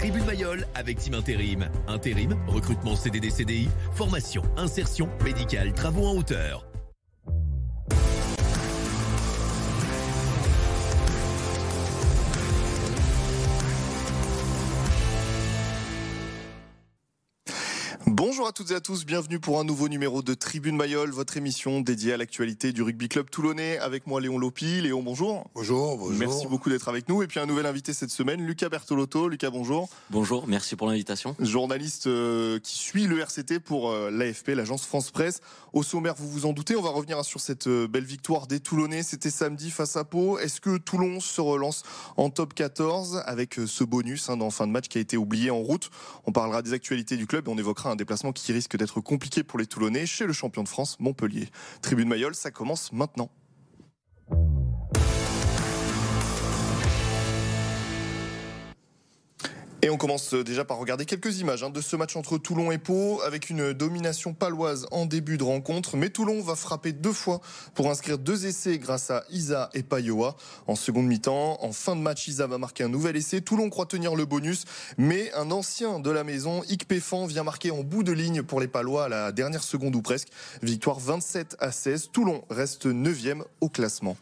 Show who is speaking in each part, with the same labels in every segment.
Speaker 1: Tribune Mayol avec Team Intérim. Intérim, recrutement CDD CDI, formation, insertion, médicale, travaux en hauteur.
Speaker 2: Bonjour à toutes et à tous, bienvenue pour un nouveau numéro de Tribune Mayol, votre émission dédiée à l'actualité du rugby club toulonnais. Avec moi Léon Lopi. Léon, bonjour.
Speaker 3: Bonjour, bonjour.
Speaker 2: Merci beaucoup d'être avec nous. Et puis un nouvel invité cette semaine, Lucas Bertolotto. Lucas, bonjour.
Speaker 4: Bonjour, merci pour l'invitation.
Speaker 2: Journaliste euh, qui suit le RCT pour euh, l'AFP, l'agence France Presse. Au sommaire, vous vous en doutez, on va revenir sur cette euh, belle victoire des Toulonnais. C'était samedi face à Pau. Est-ce que Toulon se relance en top 14 avec ce bonus hein, dans fin de match qui a été oublié en route? On parlera des actualités du club et on évoquera un déplacement qui risque d'être compliqué pour les Toulonnais chez le champion de France, Montpellier. Tribune Mayol, ça commence maintenant. Et on commence déjà par regarder quelques images hein, de ce match entre Toulon et Pau avec une domination paloise en début de rencontre. Mais Toulon va frapper deux fois pour inscrire deux essais grâce à Isa et Payoa en seconde mi-temps. En fin de match, Isa va marquer un nouvel essai. Toulon croit tenir le bonus, mais un ancien de la maison, Ikpefan, vient marquer en bout de ligne pour les Palois à la dernière seconde ou presque. Victoire 27 à 16. Toulon reste 9e au classement.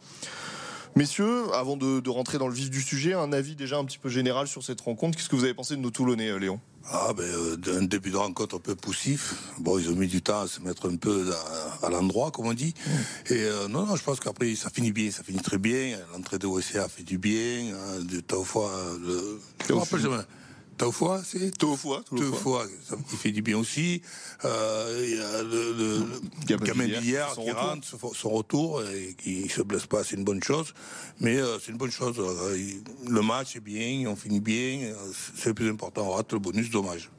Speaker 2: Messieurs, avant de, de, rentrer dans le vif du sujet, un avis déjà un petit peu général sur cette rencontre. Qu'est-ce que vous avez pensé de nos Toulonnais, euh, Léon?
Speaker 3: Ah ben, euh, un début de rencontre un peu poussif. Bon, ils ont mis du temps à se mettre un peu à, à l'endroit, comme on dit. Et euh, non, non, je pense qu'après ça finit bien, ça finit très bien. L'entrée de OSA fait du bien. Hein, de fois, le. Je me rappelle jamais. Taufois, c'est
Speaker 2: Taufois,
Speaker 3: Taufois, ça fait du bien aussi. Euh, il y a le, le Gamin Billard qui retour. rentre, son retour, et qui se blesse pas, c'est une bonne chose. Mais euh, c'est une bonne chose. Le match est bien, on finit bien, c'est le plus important. On rate le bonus, dommage.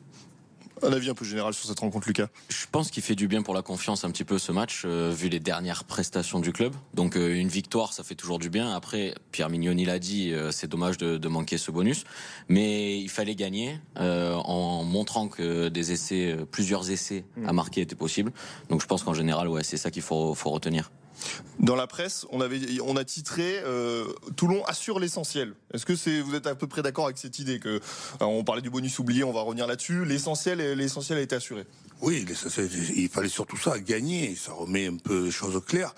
Speaker 2: Un avis un peu général sur cette rencontre, Lucas?
Speaker 4: Je pense qu'il fait du bien pour la confiance un petit peu ce match, euh, vu les dernières prestations du club. Donc euh, une victoire, ça fait toujours du bien. Après, Pierre Mignoni l'a dit, euh, c'est dommage de, de, manquer ce bonus, mais il fallait gagner euh, en montrant que des essais, plusieurs essais à marquer étaient possibles. Donc je pense qu'en général, ouais, c'est ça qu'il faut, faut retenir.
Speaker 2: Dans la presse, on, avait, on a titré euh, Toulon assure l'essentiel. Est-ce que c'est, vous êtes à peu près d'accord avec cette idée que on parlait du bonus oublié, on va revenir là-dessus. L'essentiel, l'essentiel a été assuré.
Speaker 3: Oui, il fallait surtout ça, gagner. Ça remet un peu les choses claires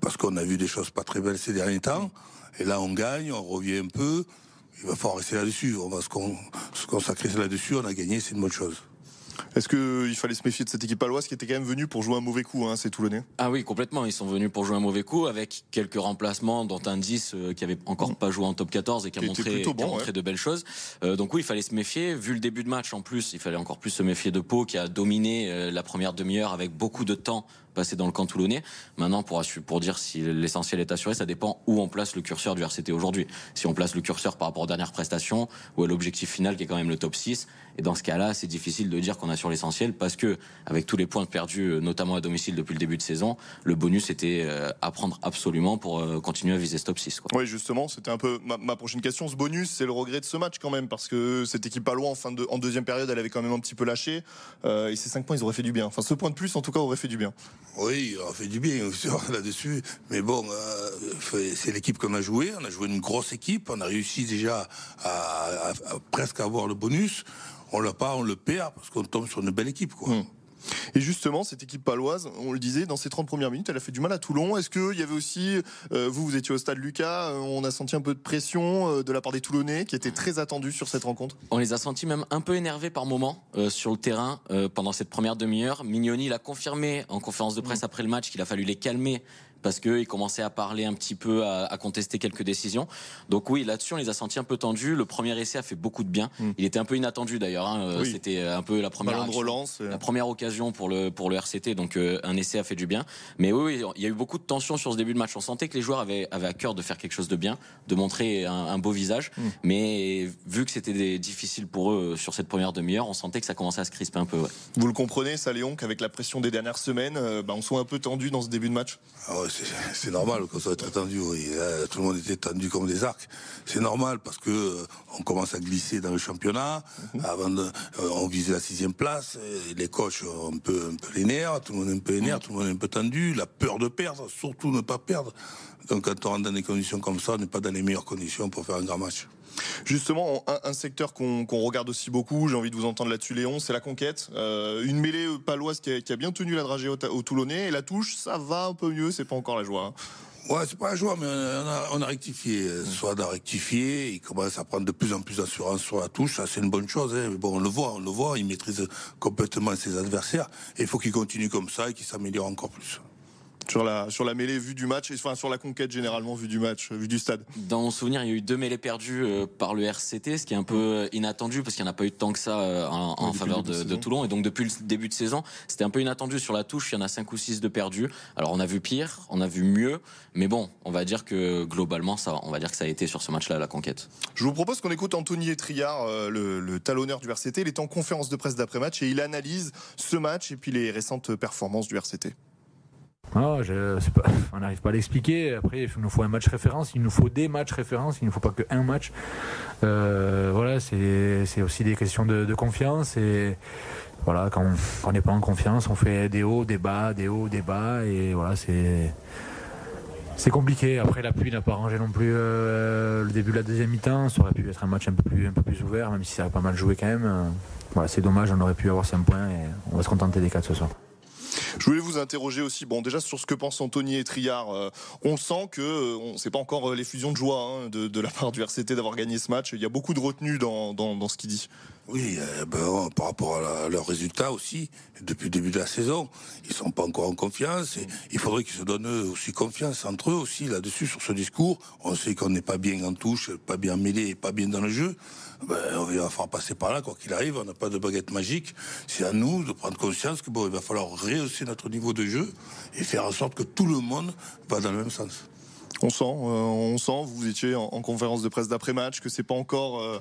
Speaker 3: parce qu'on a vu des choses pas très belles ces derniers temps. Et là, on gagne, on revient un peu. Il va falloir rester là-dessus. On va se consacrer là-dessus. On a gagné, c'est une bonne chose.
Speaker 2: Est-ce qu'il fallait se méfier de cette équipe paloise qui était quand même venue pour jouer un mauvais coup, hein, c'est Toulonnais?
Speaker 4: Ah oui, complètement. Ils sont venus pour jouer un mauvais coup avec quelques remplacements, dont un 10 euh, qui avait encore pas joué en top 14 et qui a montré,
Speaker 2: bon,
Speaker 4: qui a montré
Speaker 2: ouais.
Speaker 4: de belles choses. Euh, donc oui, il fallait se méfier. Vu le début de match en plus, il fallait encore plus se méfier de Pau qui a dominé euh, la première demi-heure avec beaucoup de temps passé dans le camp toulonnais. Maintenant, pour, pour dire si l'essentiel est assuré, ça dépend où on place le curseur du RCT aujourd'hui. Si on place le curseur par rapport aux dernières prestations ou à l'objectif final qui est quand même le top 6, et dans ce cas-là, c'est difficile de dire qu'on assure l'essentiel parce que, avec tous les points perdus, notamment à domicile depuis le début de saison, le bonus était à prendre absolument pour continuer à viser ce top 6. Quoi.
Speaker 2: Oui, justement, c'était un peu ma, prochaine question. Ce bonus, c'est le regret de ce match quand même parce que cette équipe palois en, fin de, en deuxième période, elle avait quand même un petit peu lâché. Euh, et ces 5 points, ils auraient fait du bien. Enfin, ce point de plus, en tout cas, aurait fait du bien.
Speaker 3: Oui, on fait du bien là-dessus. Mais bon, euh, c'est l'équipe qu'on a joué. On a joué une grosse équipe. On a réussi déjà à, presque avoir le bonus. On l'a pas, on le perd parce qu'on tombe sur une belle équipe.
Speaker 2: Mmh. Et justement, cette équipe paloise, on le disait, dans ces 30 premières minutes, elle a fait du mal à Toulon. Est-ce qu'il y avait aussi, euh, vous, vous étiez au stade Lucas, euh, on a senti un peu de pression euh, de la part des Toulonnais qui étaient très attendus sur cette rencontre?
Speaker 4: On les a sentis même un peu énervés par moments euh, sur le terrain pendant cette première demi-heure. Mignoni l'a confirmé en conférence de presse mmh. après le match qu'il a fallu les calmer parce qu'ils commençaient à parler un petit peu, à, à, contester quelques décisions. Donc oui, là-dessus, on les a sentis un peu tendus. Le premier essai a fait beaucoup de bien. Mm. Il était un peu inattendu d'ailleurs. Hein. Oui. C'était un peu la première
Speaker 2: action, relance,
Speaker 4: la première occasion pour le pour le RCT. Donc euh, un essai a fait du bien. Mais oui, oui, il y a eu beaucoup de tension sur ce début de match. On sentait que les joueurs avaient, avaient à cœur de faire quelque chose de bien, de montrer un, un beau visage. Mm. Mais vu que c'était difficile pour eux sur cette première demi-heure, on sentait que ça commençait à se crisper un peu. Ouais.
Speaker 2: Vous le comprenez, ça, Léon, qu'avec la pression des dernières semaines, euh, bah, on soit un peu tendu dans ce début de match?
Speaker 3: Ah c'est normal qu'on soit très tendu. Oui. Là, tout le monde était tendu comme des arcs. C'est normal parce que euh, on commence à glisser dans le championnat. -hmm. Avant de, euh, on visait la sixième place. les coachs ont un peu, un peu les nerfs. Tout le monde est un peu les nerfs. Mm -hmm. Tout le monde est un peu tendu. La peur de perdre, surtout ne pas perdre. Donc quand on rentre dans des conditions comme ça, on n'est pas dans les meilleures conditions pour faire un grand match.
Speaker 2: Justement, un, secteur qu'on regarde aussi beaucoup, j'ai envie de vous entendre là-dessus, Léon, c'est la conquête. Euh, une mêlée paloise qui a, bien tenu la dragée au, Toulonnais et la touche, ça va un peu mieux, c'est pas encore la joie.
Speaker 3: Hein. Ouais, c'est pas la joie, mais on a, rectifié. Soit a rectifié, il commence à prendre de plus en plus d'assurance sur la touche, ça c'est une bonne chose. Hein. bon, on le voit, on le voit, il maîtrise complètement ses adversaires. Et il faut qu'il continue comme ça et qu'il s'améliore encore plus
Speaker 2: sur la, sur la mêlée vue du match, enfin sur la conquête généralement vue du match, vue du stade
Speaker 4: Dans mon souvenir, il y a eu deux mêlées perdues euh, par le RCT, ce qui est un peu euh, inattendu parce qu'il n'y en a pas eu tant que ça euh, en, faveur de, Toulon. Et donc depuis le début de saison, c'était un peu inattendu sur la touche. Il y en a cinq ou six de perdus. Alors on a vu pire, on a vu mieux, mais bon, on va dire que globalement, ça, on va dire que ça a été sur ce match-là la conquête.
Speaker 2: Je vous propose qu'on écoute Anthony Etriard, le, le talonneur du RCT. Il est en conférence de presse d'après-match et il analyse ce match et puis les récentes performances du RCT.
Speaker 5: Pas, on n'arrive pas à l'expliquer. Après, il nous faut un match référence, il nous faut des matchs références, il ne faut pas qu'un match. Euh, voilà, c'est aussi des questions de, confiance. Et voilà, quand on n'est pas en confiance, on fait des hauts, des bas, des hauts, des bas. Et voilà, c'est. Compliqué. Après, la pluie n'a pas arrangé non plus euh, le début de la deuxième mi-temps. Ça aurait pu être un match un peu plus, un peu plus ouvert, même si ça a pas mal joué quand même. Voilà, c'est dommage, on aurait pu avoir 5 points et on va se contenter des 4 ce soir.
Speaker 2: Je voulais vous interroger aussi, bon, déjà sur ce que pense Anthony et Triard. Euh, on sent que euh, c'est pas encore euh, l'effusion de joie hein, de, la part du RCT d'avoir gagné ce match. Il y a beaucoup de retenue dans, ce qu'il dit.
Speaker 3: Oui, ben, par rapport à, leurs résultats aussi, depuis le début de la saison, ils sont pas encore en confiance. Il faudrait qu'ils se donnent aussi confiance entre eux aussi là-dessus sur ce discours. On sait qu'on n'est pas bien en touche, pas bien mêlé, pas bien dans le jeu ben, on va falloir passer par là, quoi qu'il arrive, on n'a pas de baguette magique. C'est à nous de prendre conscience que bon, il va falloir rehausser notre niveau de jeu et faire en sorte que tout le monde va dans le même sens.
Speaker 2: On sent, euh, on sent, vous étiez en, conférence de presse d'après-match, que c'est pas encore euh,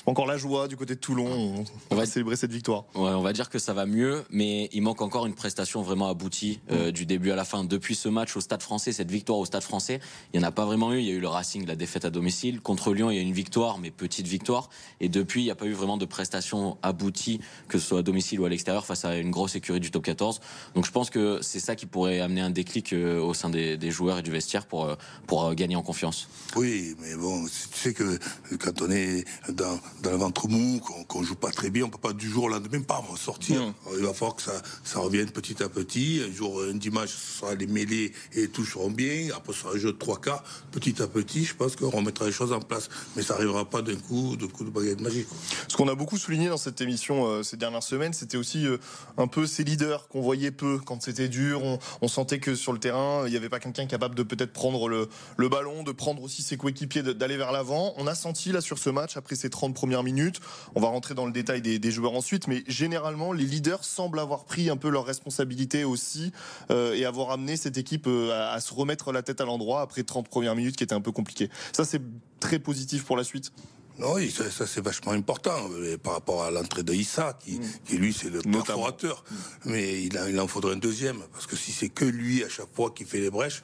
Speaker 2: c'est pas encore la joie du côté de Toulon. On, va célébrer cette victoire.
Speaker 4: Ouais, on va dire que ça va mieux, mais il manque encore une prestation vraiment aboutie euh, du début à la fin. Depuis ce match au Stade Français, cette victoire au Stade Français, il n'y en a pas vraiment eu. Il y a eu le Racing, la défaite à domicile. Contre Lyon, il y a eu une victoire, mais petite victoire. Et depuis, il n'y a pas eu vraiment de prestation aboutie, que ce soit à domicile ou à l'extérieur, face à une grosse écurie du top 14. Donc je pense que c'est ça qui pourrait amener un déclic euh, au sein des, joueurs et du vestiaire pour, euh, pour gagner en confiance.
Speaker 3: Oui, mais bon, tu sais que quand on est dans dans le ventre mou, qu'on joue pas très bien, on peut pas du jour au lendemain pas sortir. Il va falloir que ça, ça revienne petit à petit. Un jour, un dimanche, ce sera les mêlées et tout seront bien. Après, ce sera un jeu de trois quarts. Petit à petit, je pense qu'on remettra les choses en place. Mais ça arrivera pas d'un coup, de coup de baguette magique.
Speaker 2: Ce qu'on a beaucoup souligné dans cette émission euh, ces dernières semaines, c'était aussi euh, un peu ces leaders qu'on voyait peu quand c'était dur. On, sentait que sur le terrain, il n'y avait pas quelqu'un capable de peut-être prendre le, le ballon, de prendre aussi ses coéquipiers, d'aller vers l'avant. On a senti là sur ce match, après ces 30 premières minutes. On va rentrer dans le détail des, joueurs ensuite, mais généralement, les leaders semblent avoir pris un peu leurs responsabilités aussi euh, et avoir amené cette équipe euh, à, se remettre la tête à l'endroit après 30 premières minutes qui étaient un peu compliquées. Ça, c'est très positif pour la suite.
Speaker 3: Oui, ça, c'est vachement important euh, par rapport à l'entrée de Issa, qui, mm. lui c'est le perforateur. Mm. Mais il, il en faudrait un deuxième, parce que si c'est que lui à chaque fois qui fait les brèches,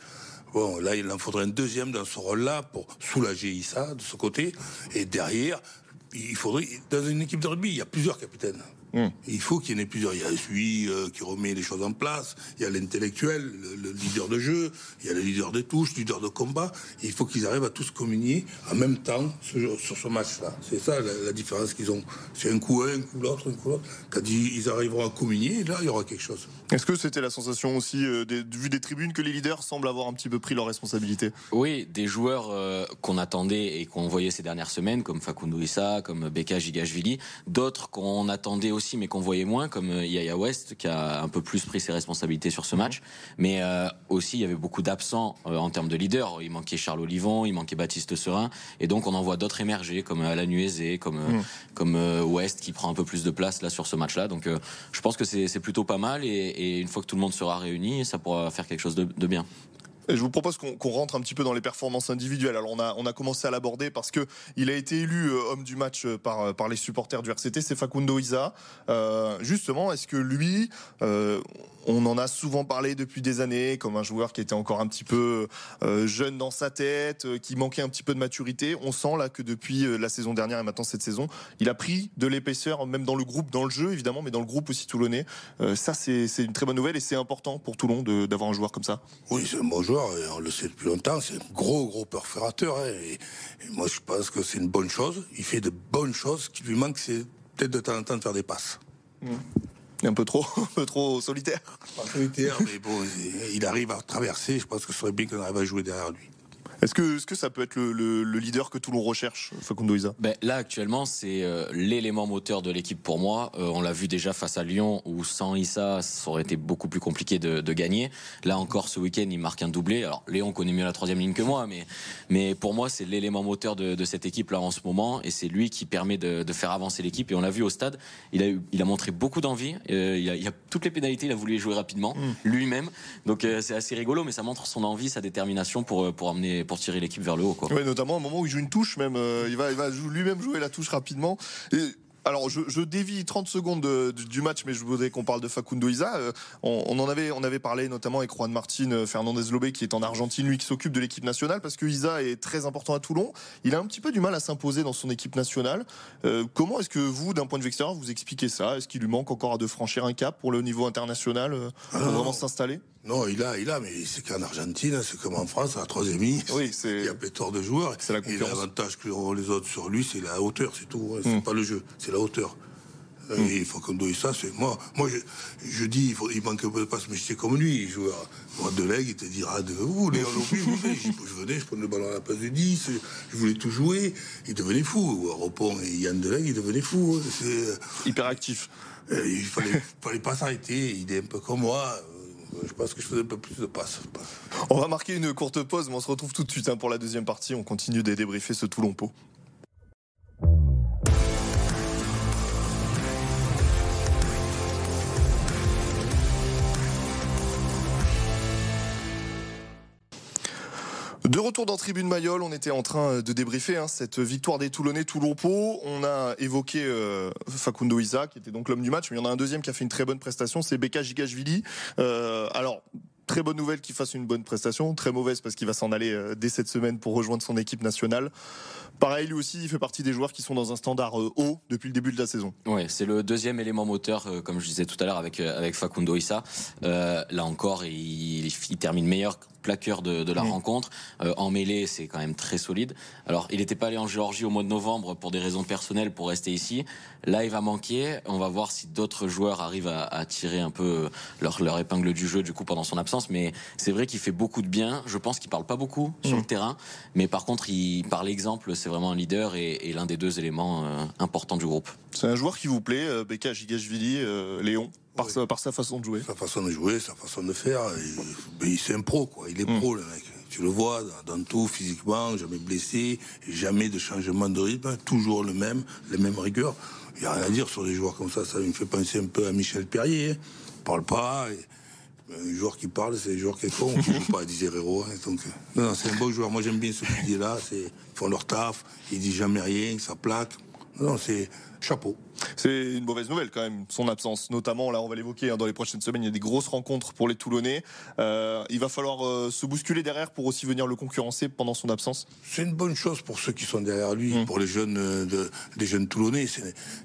Speaker 3: Bon, là, il en faudrait un deuxième dans ce rôle-là pour soulager Issa de ce côté. Et derrière, il faudrait, dans une équipe de rugby, il y a plusieurs capitaines. Hmm. Il faut qu'il y en ait plusieurs. Il y a celui euh, qui remet les choses en place, il y a l'intellectuel, le, leader de jeu, il y a le leader de touche, le leader de combat. il faut qu'ils arrivent à tous communier en même temps sur ce match-là. C'est ça la, différence qu'ils ont. C'est un coup un, un coup l'autre, un coup l'autre. Quand ils, arriveront à communier, là, il y aura quelque chose.
Speaker 2: Est-ce que c'était la sensation aussi, euh, des, vu des tribunes, que les leaders semblent avoir un petit peu pris leurs responsabilités?
Speaker 4: Oui, des joueurs euh, qu'on attendait et qu'on voyait ces dernières semaines, comme Facundo Issa, comme Beka Gigashvili, d'autres qu'on attendait aussi mais qu'on voyait moins, comme euh, Yaya West, qui a un peu plus pris ses responsabilités sur ce match. Mais euh, aussi, il y avait beaucoup d'absents euh, en termes de leaders. Il manquait Charles Olivon, il manquait Baptiste Serin. Et donc, on en voit d'autres émerger, comme Alan Uezé, comme, mhm. comme West, qui prend un peu plus de place là sur ce match-là. Donc, je pense que c'est plutôt pas mal. Et, une fois que tout le monde sera réuni, ça pourra faire quelque chose de, de bien
Speaker 2: je vous propose qu'on rentre un petit peu dans les performances individuelles. Alors on a, on a commencé à l'aborder parce que il a été élu euh, homme du match euh, par, euh, par les supporters du RCT, c'est Facundo Isa. justement, est-ce que lui, on en a souvent parlé depuis des années comme un joueur qui était encore un petit peu euh, jeune dans sa tête, euh, qui manquait un petit peu de maturité. On sent là que depuis euh, la saison dernière et maintenant cette saison, il a pris de l'épaisseur, même dans le groupe, dans le jeu évidemment, mais dans le groupe aussi toulonnais. ça, c'est une très bonne nouvelle et c'est important pour Toulon d'avoir un joueur comme ça.
Speaker 3: Oui, c'est un bon joueur et on le sait depuis longtemps. C'est un gros, gros perforateur. Hein, et, moi, je pense que c'est une bonne chose. Il fait de bonnes choses. Ce qui lui manque, c'est peut-être de temps en temps de faire des passes.
Speaker 2: Mmh un peu trop, un peu trop solitaire.
Speaker 3: Pas solitaire, mais bon, il arrive à traverser. Je pense que ce serait bien qu'on arrive à jouer derrière lui.
Speaker 2: Est-ce que, que ça peut être le, leader que tout le monde recherche, Facundo Isa?
Speaker 4: Ben, Là, actuellement, c'est euh, l'élément moteur de l'équipe pour moi. Euh, on l'a vu déjà face à Lyon, où sans Issa, ça aurait été beaucoup plus compliqué de, gagner. Là encore, ce week-end, il marque un doublé. Alors, Léon connaît mieux la troisième ligne que moi, mais, mais pour moi, c'est l'élément moteur de, cette équipe-là en ce moment. Et c'est lui qui permet de, faire avancer l'équipe. Et on l'a vu au stade, il a, il a montré beaucoup d'envie. Euh, il, y a, toutes les pénalités, il a voulu les jouer rapidement, mm. lui-même. Donc, c'est assez rigolo, mais ça montre son envie, sa détermination pour, pour amener pour tirer l'équipe vers le haut. Quoi.
Speaker 2: Ouais, notamment au moment où il joue une touche, même, euh, il va, il va lui-même jouer la touche rapidement. Et alors, je, dévie 30 secondes du match, mais je voudrais qu'on parle de Facundo Isa. Euh, on, en avait, on avait parlé notamment avec Juan Martin euh, Fernandez Lobé, qui est en Argentine, lui qui s'occupe de l'équipe nationale, parce que Isa est très important à Toulon. Il a un petit peu du mal à s'imposer dans son équipe nationale. comment est-ce que vous, d'un point de vue extérieur, vous expliquez ça? Est-ce qu'il lui manque encore à de franchir un cap pour le niveau international, pour vraiment s'installer?
Speaker 3: Non, il a, il a, mais c'est qu'en Argentine, c'est comme en France, à la troisième ligne. Oui, c'est. Il y a pléthore de joueurs. C'est la Et l'avantage que les autres sur lui, c'est la hauteur, c'est tout. Hein. C'est hmm. pas le jeu, c'est la hauteur. Hmm. Et il faut qu'on doit ça, c'est moi. Moi, je, je dis, il, faut, il manque un peu de passe, mais j'étais comme lui. Il joue à de leg, il te dira de vous, Léon Lopez, je venais, je prenais le ballon à la place de 10, je voulais tout jouer. Il devenait fou. Repon et Yann Deleg, il devenait fou. Hein.
Speaker 2: C'est hyper actif.
Speaker 3: Euh, il fallait, fallait pas s'arrêter. Il est un peu comme moi je pense que je faisais un peu plus de passes.
Speaker 2: On va marquer une courte pause, mais on se retrouve tout de suite hein, pour la deuxième partie. On continue de débriefer ce Toulon-Pau. Retour dans Tribune Mayol, on était en train de débriefer hein, cette victoire des Toulonnais Toulon-Pau. On a évoqué euh, Facundo Isa, qui était donc l'homme du match, mais il y en a un deuxième qui a fait une très bonne prestation, c'est Beka Gigashvili. Euh, alors, très bonne nouvelle qu'il fasse une bonne prestation, très mauvaise parce qu'il va s'en aller euh, dès cette semaine pour rejoindre son équipe nationale. Pareil, lui aussi, il fait partie des joueurs qui sont dans un standard euh, haut depuis le début de la saison.
Speaker 4: Oui, c'est le deuxième élément moteur, euh, comme je disais tout à l'heure avec, avec Facundo Issa. là encore, il termine meilleur plaqueur de, de la rencontre. Euh, en mêlée, c'est quand même très solide. Alors, il n'était pas allé en Géorgie au mois de novembre pour des raisons personnelles pour rester ici. Là, il va manquer. On va voir si d'autres joueurs arrivent à, à, tirer un peu leur, leur épingle du jeu du coup pendant son absence. Mais c'est vrai qu'il fait beaucoup de bien. Je pense qu'il parle pas beaucoup sur mm. le terrain, mais par contre, il par l'exemple, c'est vraiment un leader et, et l'un des deux éléments euh, importants du groupe.
Speaker 2: C'est un joueur qui vous plaît, euh, Beka Gigashvili, euh, Léon? Par, sa, par, sa, façon de jouer.
Speaker 3: Sa façon de jouer, sa façon de faire. Il, c'est un pro, quoi. Il est mm. pro, le mec. Tu le vois dans, tout, physiquement, jamais blessé, jamais de changement de rythme, toujours le même, les mêmes rigueurs. Il n'y a rien à dire sur des joueurs comme ça. Ça me fait penser un peu à Michel Perrier. Hein. Il parle pas. un joueur qui parle, c'est un joueur qui est con, qui joue pas à 10 héros. Hein. donc, non, non c'est un beau joueur. Moi, j'aime bien ce qu'il dit là. Ils font leur taf. Il dit jamais rien, ça plaque. Non, c'est chapeau.
Speaker 2: C'est une mauvaise nouvelle quand même, son absence. Notamment, là, on va l'évoquer hein, dans les prochaines semaines, il y a des grosses rencontres pour les Toulonnais. Euh, il va falloir euh, se bousculer derrière pour aussi venir le concurrencer pendant son absence.
Speaker 3: C'est une bonne chose pour ceux qui sont derrière lui, mmh. pour les jeunes, euh, de, les jeunes Toulonnais.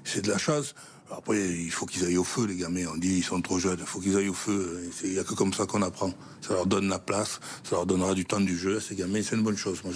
Speaker 3: C'est de la chance. Après, il faut qu'ils aillent au feu, les gamins. On dit ils sont trop jeunes. Il faut qu'ils aillent au feu. Il n'y a que comme ça qu'on apprend. Ça leur donne la place. Ça leur donnera du temps du jeu à ces gamins. C'est une bonne chose.
Speaker 2: Moi,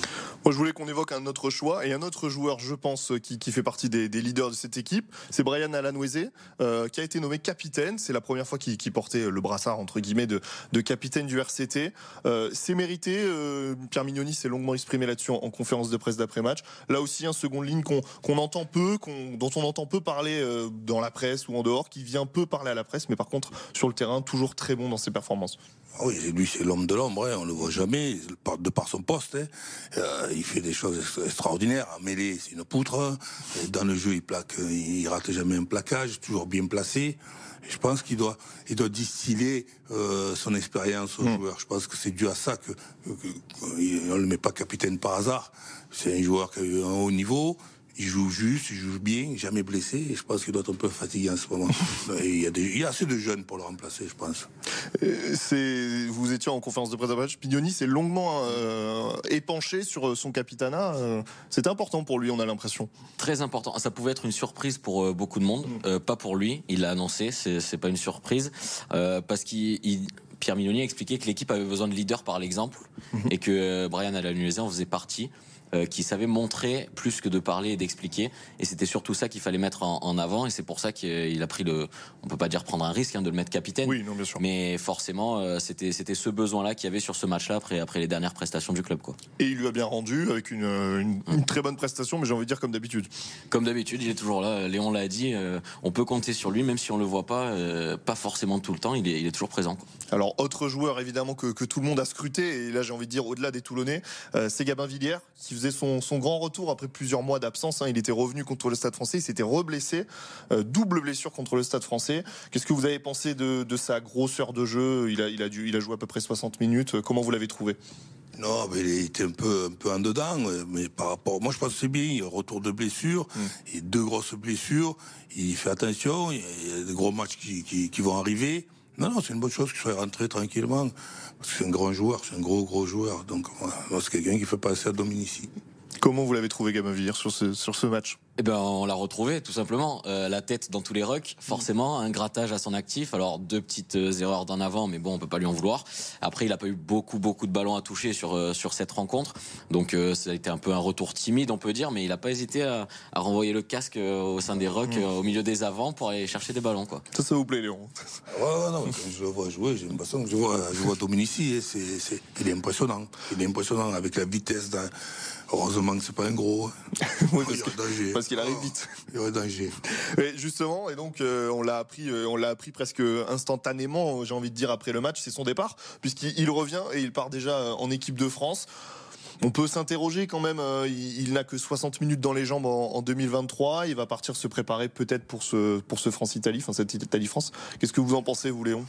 Speaker 2: je voulais qu'on évoque un autre choix et un autre joueur, je pense, qui, fait partie des, leaders de cette équipe. C'est Brian Alanouezé, euh, qui a été nommé capitaine. C'est la première fois qu'il portait le brassard, entre guillemets, de, capitaine du RCT. Euh, c'est mérité. Euh, Pierre Mignoni s'est longuement exprimé là-dessus en, conférence de presse d'après-match. Là aussi, un second ligne qu'on entend peu, dont on entend peu parler euh, dans la presse ou en dehors, qui vient peu parler à la presse, mais par contre, sur le terrain, toujours très bon dans ses performances.
Speaker 3: Ah oui, lui, c'est l'homme de l'ombre, hein, on le voit jamais, de par son poste. Hein. Euh, il fait des choses extraordinaires. Mêlé, c'est une poutre. Dans le jeu, il plaque, il rate jamais un plaquage, toujours bien placé. je pense qu'il doit, il doit distiller euh, son expérience aux hmm. joueurs. Je pense que c'est dû à ça que, que, ne le met pas capitaine par hasard. C'est un joueur qui a eu un haut niveau, il joue juste, il joue bien, jamais blessé. Et je pense qu'il doit être un peu fatigué en ce moment. il, y a des, il y a assez de jeunes pour le remplacer, je pense.
Speaker 2: C'est, vous étiez en conférence de presse après Pignoni s'est longuement euh, épanché sur son capitana. Euh, C'était important pour lui, on a l'impression.
Speaker 4: Très important. Ça pouvait être une surprise pour euh, beaucoup de monde, mm. pas pour lui. Il l'a annoncé, c'est pas une surprise, parce qu'il Pierre Mignoni a expliqué que l'équipe avait besoin de leaders par l'exemple mm-hmm. et que Brian Alanuese en faisait partie. Euh, qui savait montrer plus que de parler et d'expliquer. Et c'était surtout ça qu'il fallait mettre en, avant. Et c'est pour ça qu'il a pris le, on peut pas dire prendre un risque hein, de le mettre capitaine.
Speaker 2: Oui, non, bien sûr.
Speaker 4: Mais forcément, euh, c'était c'était ce besoin-là qu'il y avait sur ce match-là après après les dernières prestations du club, quoi.
Speaker 2: Et il lui a bien rendu avec une, une, une très bonne prestation, mais j'ai envie de dire comme d'habitude.
Speaker 4: Comme d'habitude, il est toujours là. Léon l'a dit, euh, on peut compter sur lui, même si on le voit pas, pas forcément tout le temps. Il est, il est toujours présent. Quoi.
Speaker 2: Alors, autre joueur évidemment que, que, tout le monde a scruté, et là j'ai envie de dire au-delà des Toulonnais, c'est Gabin Villiers qui faisait son, son grand retour après plusieurs mois d'absence. Hein. Il était revenu contre le Stade français, il s'était reblessé, euh, double blessure contre le Stade français. Qu'est-ce que vous avez pensé de, de sa grosseur de jeu? Il a, il, a dû, il a joué à peu près 60 minutes. Comment vous l'avez trouvé?
Speaker 3: Non, mais il était un peu, un peu en dedans, mais par rapport, moi je pense que c'est bien, retour de blessure, mm. a deux grosses blessures, il fait attention, il y a des gros matchs qui, qui, qui vont arriver. Non, non, c'est une bonne chose qu'il soit rentré tranquillement, parce que c'est un grand joueur, c'est un gros, gros joueur, donc c'est quelqu'un qui fait passer à Dominici.
Speaker 2: Comment vous l'avez trouvé Gamavir sur ce, sur ce match?
Speaker 4: Eh ben, on l'a retrouvé tout simplement. Euh, la tête dans tous les rucks, forcément, un grattage à son actif. Alors deux petites euh, erreurs d'en avant, mais bon, on peut pas lui en vouloir. Après, il a pas eu beaucoup beaucoup de ballons à toucher sur euh, sur cette rencontre, donc ça a été un peu un retour timide, on peut dire, mais il a pas hésité à, à renvoyer le casque au sein des rucks, au milieu des avants, pour aller chercher des ballons, quoi.
Speaker 2: Ça, ça vous plaît, Léon?
Speaker 3: Ouais, non, quand je le vois jouer, j'ai l'impression que je vois, je vois Dominici, c'est, c'est, il est impressionnant. Il est impressionnant avec la vitesse d'un Heureusement que c'est pas un gros.
Speaker 2: oui, parce, qu'il arrive vite.
Speaker 3: Il y aurait danger.
Speaker 2: Et justement, et donc euh, on l'a appris, euh, on l'a appris presque instantanément, j'ai envie de dire après le match, c'est son départ, puisqu'il revient et il part déjà en équipe de France. On peut s'interroger quand même. Euh, il, n'a que 60 minutes dans les jambes en, 2023. Il va partir se préparer peut-être pour ce pour ce France Italie, enfin cette Italie France. Qu'est-ce que vous en pensez, vous, Léon?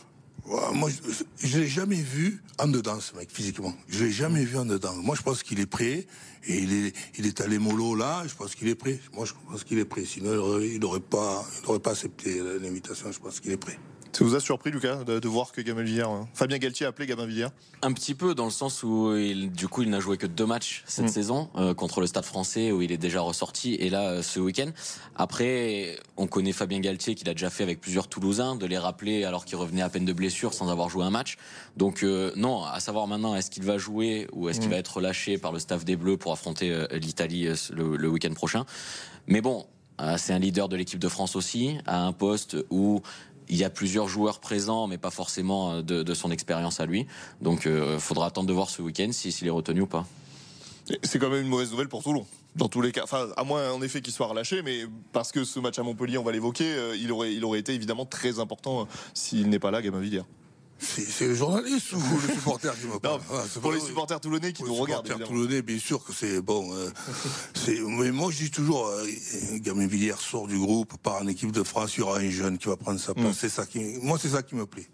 Speaker 3: Moi, je, je l'ai jamais vu en dedans, ce mec, physiquement. Je l'ai jamais vu en dedans. Moi, je pense qu'il est prêt. Et il est, il est allé mollo là. Je pense qu'il est prêt. Moi, je pense qu'il est prêt. Sinon, il n'aurait pas, pas accepté l'invitation. Je pense qu'il est prêt.
Speaker 2: Ça vous a surpris, Lucas, de, voir que Gabin Villiers, hein, Fabien Galtier a appelé Gabin Villiers
Speaker 4: Un petit peu, dans le sens où, il, du coup, il n'a joué que deux matchs cette mm. saison euh, contre le Stade Français, où il est déjà ressorti, et là, euh, ce week-end. Après, on connaît Fabien Galtier, qu'il a déjà fait avec plusieurs Toulousains, de les rappeler alors qu'il revenait à peine de blessure, sans avoir joué un match. Donc, euh, non, à savoir maintenant, est-ce qu'il va jouer ou est-ce qu'il mm. va être lâché par le staff des Bleus pour affronter l'Italie le, le week-end prochain? Mais bon, c'est un leader de l'équipe de France aussi, à un poste où il y a plusieurs joueurs présents, mais pas forcément euh, de, son expérience à lui. Donc, il euh, faudra attendre de voir ce week-end s'il est retenu ou pas.
Speaker 2: C'est quand même une mauvaise nouvelle pour Toulon. Dans tous les cas, enfin, à moins en effet qu'il soit relâché, mais parce que ce match à Montpellier, on va l'évoquer, euh, il aurait, été évidemment très important s'il n'est pas là, Villiers.
Speaker 3: C'est le journaliste ou le supporter qui me parle
Speaker 2: ah, Pour les supporters toulonnais qui nous regardent. Les
Speaker 3: supporters toulonnais, bien sûr que c'est bon. Euh, mais moi, je dis toujours, euh, Gamin Villiers sort du groupe, part en équipe de France, il y aura un jeune qui va prendre sa place. Mm. C'est ça qui, moi, c'est ça qui me plaît.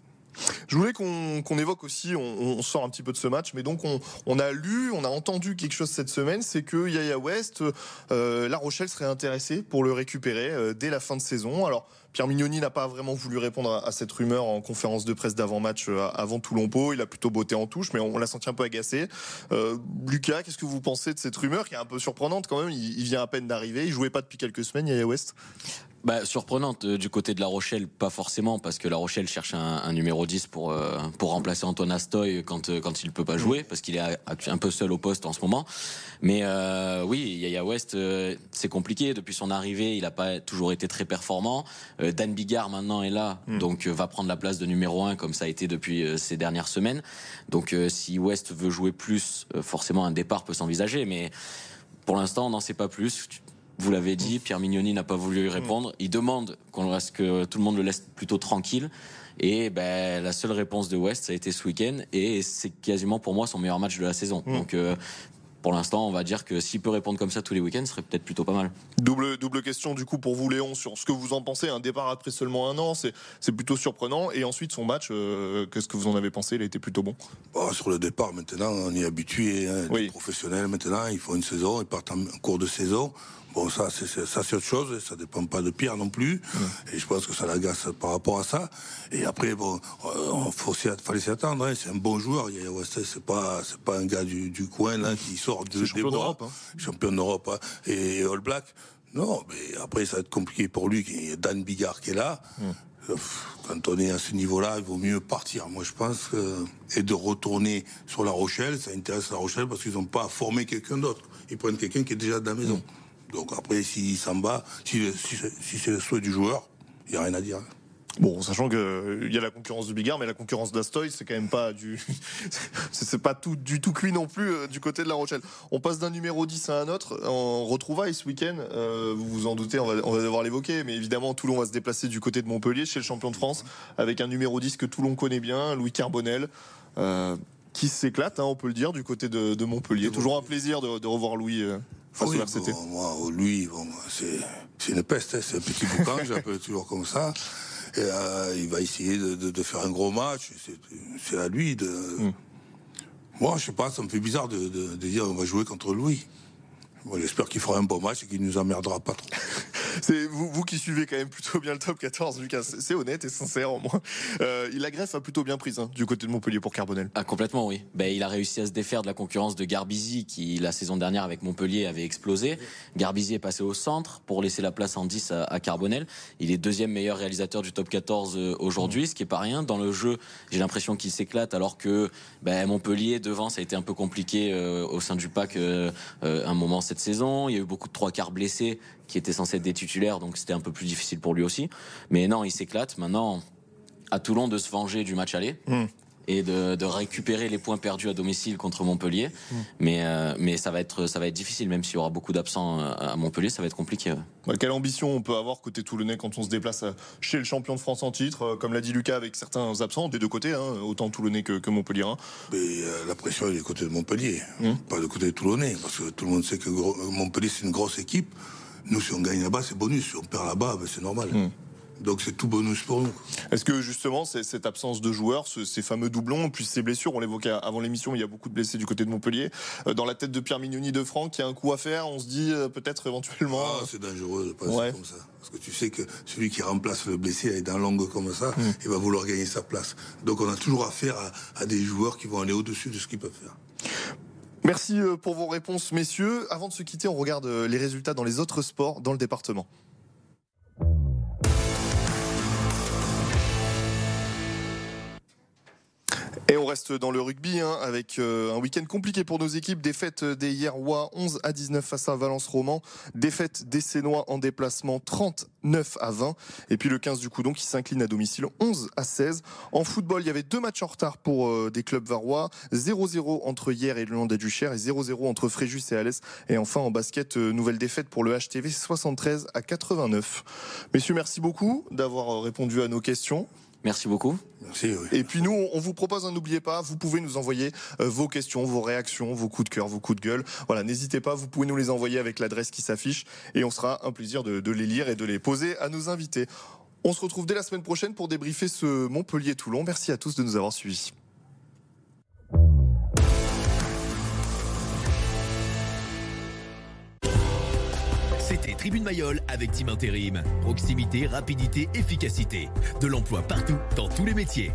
Speaker 2: Je voulais qu'on évoque aussi, on, sort un petit peu de ce match, mais donc on, a lu, on a entendu quelque chose cette semaine, c'est que Yaya West, euh, La Rochelle serait intéressé pour le récupérer euh, dès la fin de saison. Alors Pierre Mignoni n'a pas vraiment voulu répondre à, cette rumeur en conférence de presse d'avant-match euh, avant Toulon-Pau. Il a plutôt botté en touche, mais on, l'a senti un peu agacé. Lucas, qu'est-ce que vous pensez de cette rumeur qui est un peu surprenante quand même? Il, il vient à peine d'arriver, il jouait pas depuis quelques semaines, Yaya West
Speaker 4: bah, surprenante euh, du côté de La Rochelle, pas forcément, parce que La Rochelle cherche un, numéro 10 pour euh, pour remplacer Antoine Astoy quand euh, quand il peut pas jouer, parce qu'il est un peu seul au poste en ce moment. Mais oui, Yaya West, c'est compliqué depuis son arrivée, il a pas toujours été très performant. Dan Bigard maintenant est là, hmm. donc va prendre la place de numéro 1 comme ça a été depuis ces dernières semaines. Donc si West veut jouer plus, forcément un départ peut s'envisager, mais pour l'instant on n'en sait pas plus vous l'avez dit, Pierre Mignoni n'a pas voulu y répondre. Il demande qu'on reste que tout le monde le laisse plutôt tranquille. Et ben, la seule réponse de West, ça a été ce week-end. Et c'est quasiment pour moi son meilleur match de la saison. Mm. Donc, euh, pour l'instant, on va dire que s'il peut répondre comme ça tous les week-ends, ce serait peut-être plutôt pas mal.
Speaker 2: Double, double question du coup pour vous, Léon, sur ce que vous en pensez. Un départ après seulement un an, c'est plutôt surprenant. Et ensuite, son match, euh, qu'est-ce que vous en avez pensé? Il a été plutôt bon
Speaker 3: bah, Sur le départ, maintenant, on est habitué. Hein, Les professionnels, maintenant, ils font une saison, ils partent en cours de saison. Bon, ça, c'est ça, c'est autre chose. Ça dépend pas de Pierre non plus. Et je pense que ça l'agace par rapport à ça. Et après, bon, euh, faut fallait s'y attendre. Hein. C'est un bon joueur. C'est pas, c'est pas un gars du, du coin là qui sort de
Speaker 2: champion d'Europe, hein.
Speaker 3: champion d'Europe hein. et All Black. Non, mais après, ça va être compliqué pour lui. Il y a Dan Bigard qui est là. Quand on est à ce niveau-là, il vaut mieux partir. Moi, je pense et de retourner sur La Rochelle, ça intéresse La Rochelle parce qu'ils n'ont pas formé quelqu'un d'autre. Ils prennent quelqu'un qui est déjà de la maison. Donc après, s'il s'en bat, si, si, c'est le souhait du joueur, il n'y a rien à dire.
Speaker 2: Bon, sachant qu'il euh, y a la concurrence du Bigard, mais la concurrence d'Astoy, c'est quand même pas du, c'est pas tout du tout cuit non plus euh, du côté de La Rochelle. On passe d'un numéro 10 à un autre. On retrouvaille ce week-end. Euh, vous vous en doutez, on va, on va devoir l'évoquer, mais évidemment, Toulon va se déplacer du côté de Montpellier chez le champion de France avec un numéro 10 que Toulon connaît bien, Louis Carbonel. qui s'éclate, hein, on peut le dire, du côté de, Montpellier. Toujours un plaisir de, revoir Louis face
Speaker 3: oui, moi, bon, c'est une peste, hein, c'est un petit boucan, j'appelle toujours comme ça. Euh, il va essayer de, faire un gros match. C'est à lui de. Hmm. Moi, je sais pas, ça me fait bizarre de, de dire on va jouer contre Louis. J'espère qu'il fera un bon match et qu'il nous emmerdera pas trop.
Speaker 2: c'est vous, vous, qui suivez quand même plutôt bien le top 14, Lucas. C'est honnête et sincère au moins. Euh, la greffe a plutôt bien prise hein, du côté de Montpellier pour Carbonel.
Speaker 4: Ah complètement oui. Ben, il a réussi à se défaire de la concurrence de Garbizi qui la saison dernière avec Montpellier avait explosé. Garbizi est passé au centre pour laisser la place en 10 à, Carbonel. Il est deuxième meilleur réalisateur du top 14 euh, aujourd'hui, ce qui est pas rien. Dans le jeu, j'ai l'impression qu'il s'éclate alors que ben, Montpellier devant ça a été un peu compliqué euh, au sein du pack euh, un moment cette saison. Il y a eu beaucoup de trois quarts blessés qui étaient censés être des titulaires, donc c'était un peu plus difficile pour lui aussi. Mais non, il s'éclate. Maintenant, à Toulon de se venger du match aller. Hmm. Et de, récupérer les points perdus à domicile contre Montpellier. Hmm. Mais, euh, mais ça, va être, ça va être difficile, même s'il y aura beaucoup d'absents euh, à Montpellier, ça va être compliqué.
Speaker 2: Quelle ambition on peut avoir côté toulonnais quand on se déplace euh, chez le champion de France en titre, comme l'a dit Lucas, avec certains absents des deux côtés, hein, autant toulonnais que, que Montpellier.
Speaker 3: Mais la pression est du côté de Montpellier, hmm. pas du côté de toulonnais, parce que tout le monde sait que Montpellier c'est une grosse équipe. Nous, si on gagne là-bas, c'est bonus. Si on perd là-bas, ben, c'est normal. Hmm. Donc c'est tout bonus pour nous.
Speaker 2: Est-ce que justement cette absence de joueurs, ces fameux doublons, puis ces blessures, on l'évoquait avant l'émission, il y a beaucoup de blessés du côté de Montpellier. Euh, dans la tête de Pierre Mignoni de Franck, il y a un coup à faire, on se dit euh, peut-être éventuellement.
Speaker 3: Ah, c'est dangereux de passer comme ça. Parce que tu sais que celui qui remplace le blessé est dans l'angle comme ça, hmm. il va vouloir gagner sa place. Donc on a toujours affaire à, à des joueurs qui vont aller au-dessus de ce qu'ils peuvent faire.
Speaker 2: Merci euh, pour vos réponses, messieurs. Avant de se quitter, on regarde les résultats dans les autres sports dans le département. Et on reste dans le rugby hein, avec euh, un week-end compliqué pour nos équipes. Défaite des Hierrois 11 à 19 face à Valence Roman. Défaite des Sénois en déplacement 39 à 20. Et puis le 15 du Coudon qui s'incline à domicile 11 à 16. En football, il y avait deux matchs en retard pour euh, des clubs varois. 0-0 entre hier et le Landais du Cher et 0-0 entre Fréjus et Alès. Et enfin en basket, euh, nouvelle défaite pour le HTV 73 à 89. Messieurs, merci beaucoup d'avoir répondu à nos questions.
Speaker 4: Merci beaucoup.
Speaker 3: Merci.
Speaker 2: Et puis nous, on vous propose, hein, n'oubliez pas, vous pouvez nous envoyer euh, vos questions, vos réactions, vos coups de cœur, vos coups de gueule. Voilà, n'hésitez pas, vous pouvez nous les envoyer avec l'adresse qui s'affiche et on sera un plaisir de, de les lire et de les poser à nos invités. On se retrouve dès la semaine prochaine pour débriefer ce Montpellier-Toulon. Merci à tous de nous avoir suivis.
Speaker 1: Tribune Mayol avec Team Intérim. Proximité, rapidité, efficacité. De l'emploi partout, dans tous les métiers.